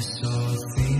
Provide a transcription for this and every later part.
Burn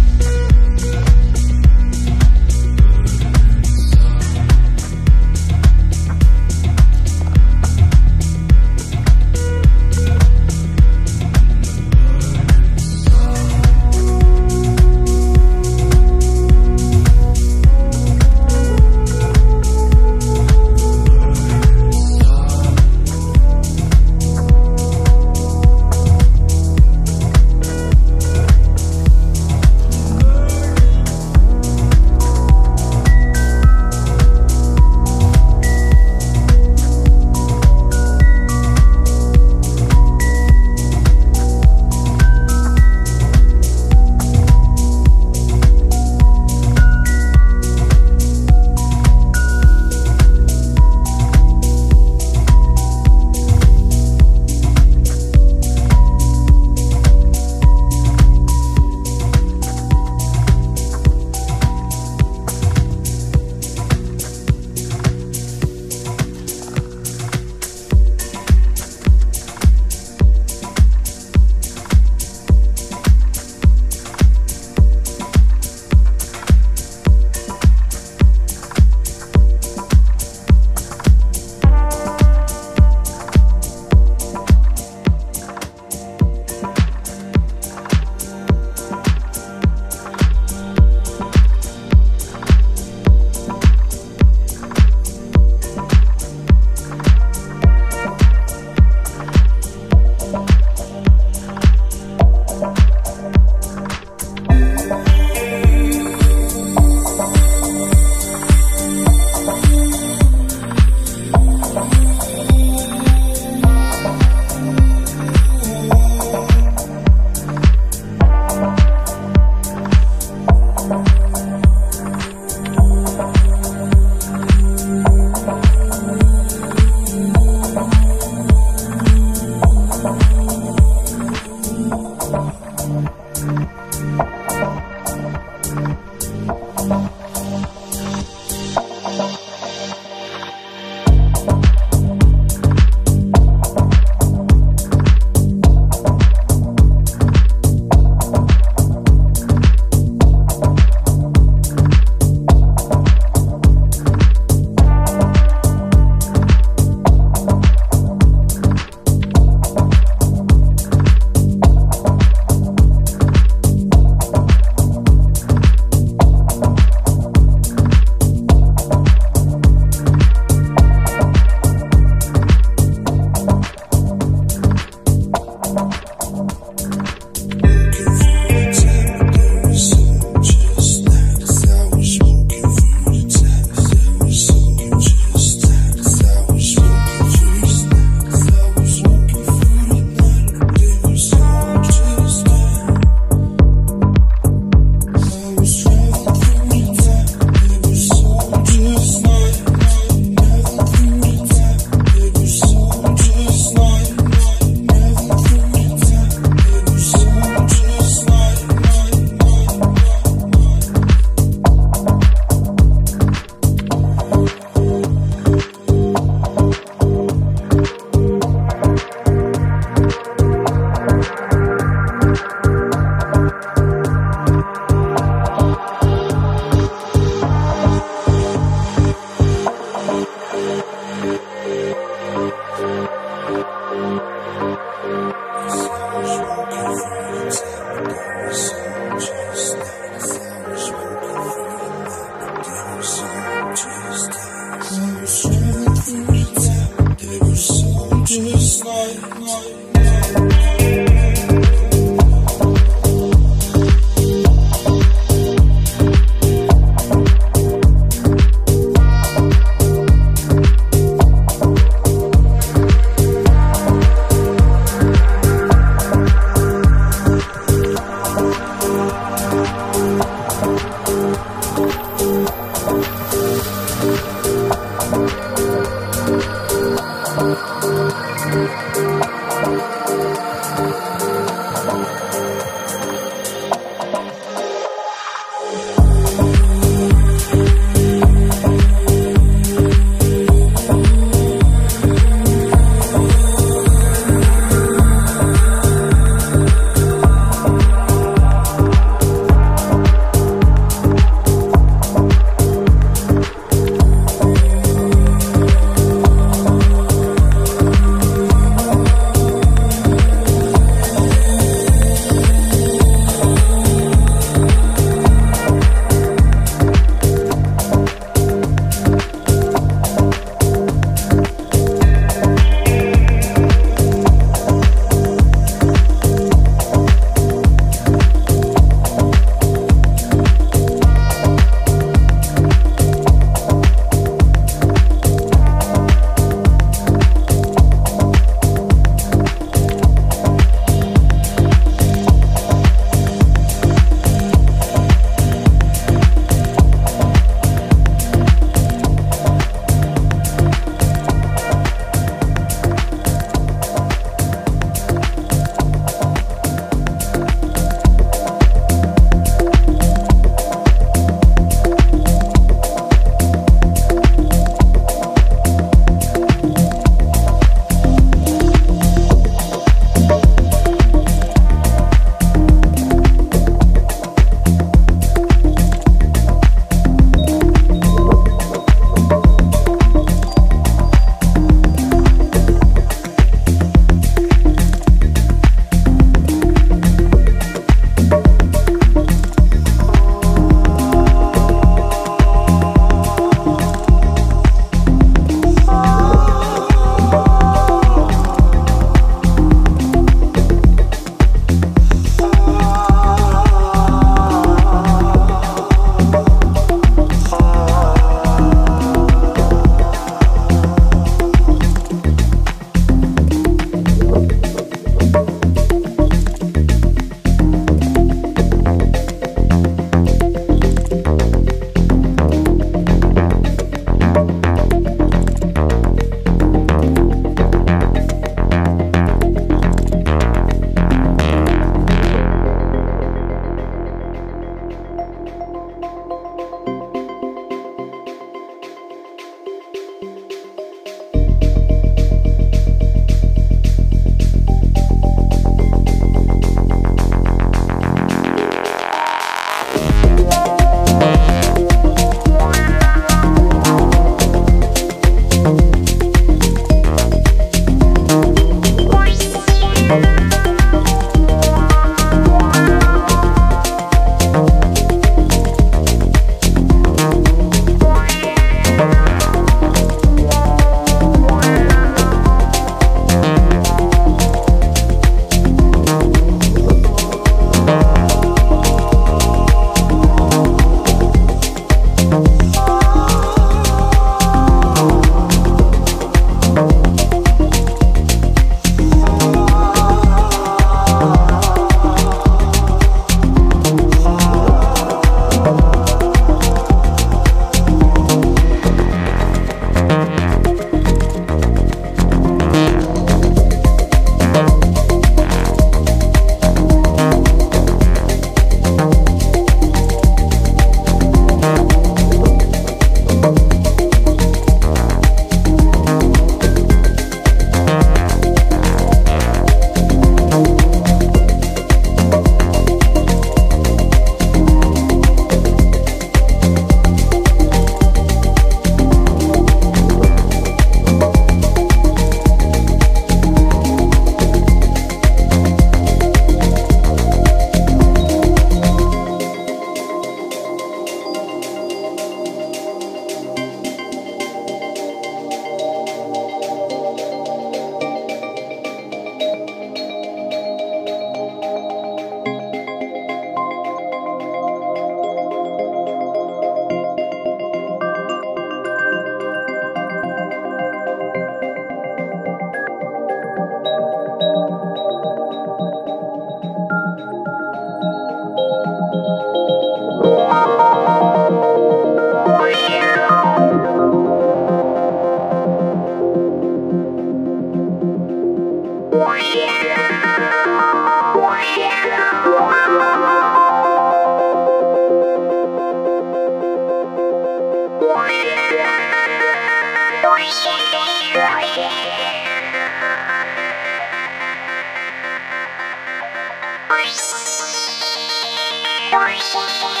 Bye.